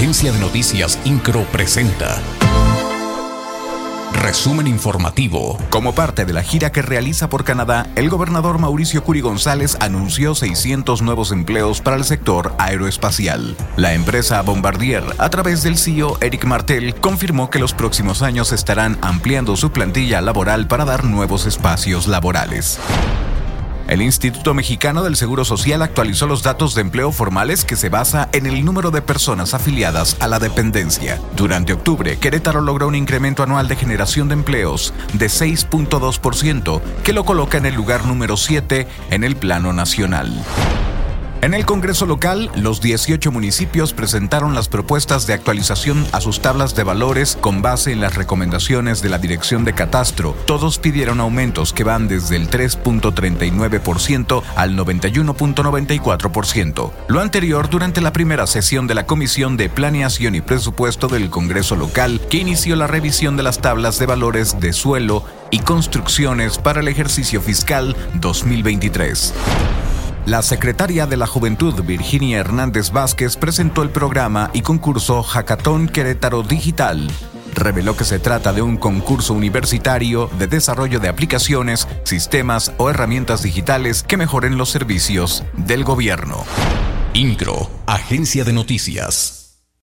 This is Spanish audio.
Agencia de Noticias Incro presenta. Resumen informativo. Como parte de la gira que realiza por Canadá, el gobernador Mauricio Curi González anunció 600 nuevos empleos para el sector aeroespacial. La empresa Bombardier, a través del CEO Eric Martel, confirmó que los próximos años estarán ampliando su plantilla laboral para dar nuevos espacios laborales. El Instituto Mexicano del Seguro Social actualizó los datos de empleo formales que se basa en el número de personas afiliadas a la dependencia. Durante octubre, Querétaro logró un incremento anual de generación de empleos de 6.2%, que lo coloca en el lugar número 7 en el plano nacional. En el Congreso local, los 18 municipios presentaron las propuestas de actualización a sus tablas de valores con base en las recomendaciones de la Dirección de Catastro. Todos pidieron aumentos que van desde el 3.39% al 91.94%. Lo anterior durante la primera sesión de la Comisión de Planeación y Presupuesto del Congreso local, que inició la revisión de las tablas de valores de suelo y construcciones para el ejercicio fiscal 2023. La secretaria de la Juventud, Virginia Hernández Vázquez, presentó el programa y concurso Hackathon Querétaro Digital. Reveló que se trata de un concurso universitario de desarrollo de aplicaciones, sistemas o herramientas digitales que mejoren los servicios del gobierno. INCRO, Agencia de Noticias.